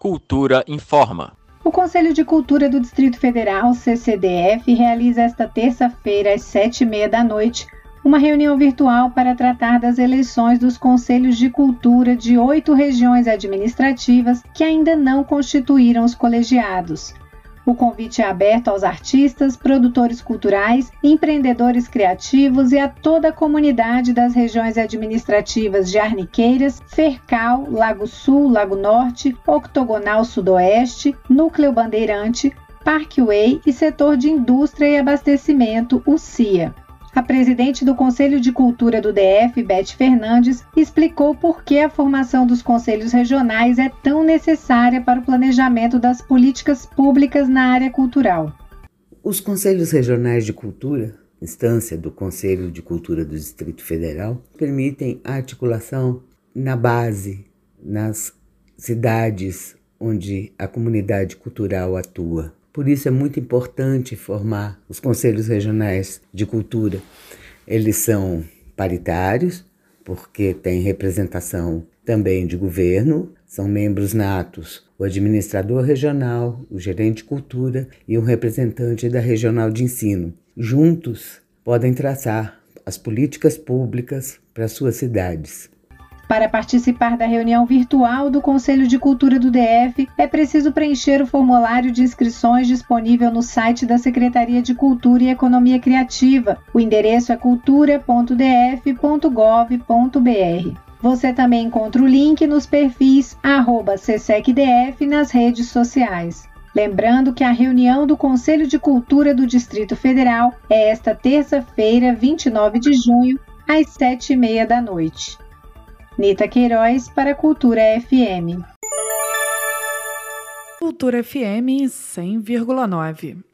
Cultura informa. O Conselho de Cultura do Distrito Federal, CCDF, realiza esta terça-feira, às sete e meia da noite, uma reunião virtual para tratar das eleições dos Conselhos de Cultura de oito regiões administrativas que ainda não constituíram os colegiados. O convite é aberto aos artistas, produtores culturais, empreendedores criativos e a toda a comunidade das regiões administrativas de Arniqueiras, Fercal, Lago Sul, Lago Norte, Octogonal Sudoeste, Núcleo Bandeirante, Parkway e Setor de Indústria e Abastecimento, o CIA. A presidente do Conselho de Cultura do DF, Beth Fernandes, explicou por que a formação dos conselhos regionais é tão necessária para o planejamento das políticas públicas na área cultural. Os conselhos regionais de cultura, instância do Conselho de Cultura do Distrito Federal, permitem a articulação na base, nas cidades onde a comunidade cultural atua. Por isso é muito importante formar os conselhos regionais de cultura. Eles são paritários, porque têm representação também de governo, são membros natos o administrador regional, o gerente de cultura e um representante da regional de ensino. Juntos podem traçar as políticas públicas para suas cidades. Para participar da reunião virtual do Conselho de Cultura do DF, é preciso preencher o formulário de inscrições disponível no site da Secretaria de Cultura e Economia Criativa. O endereço é cultura.df.gov.br. Você também encontra o link nos perfis @ccecdf nas redes sociais. Lembrando que a reunião do Conselho de Cultura do Distrito Federal é esta terça-feira, 29 de junho, às sete e meia da noite. Nita Queiroz para Cultura FM. Cultura FM 100,9.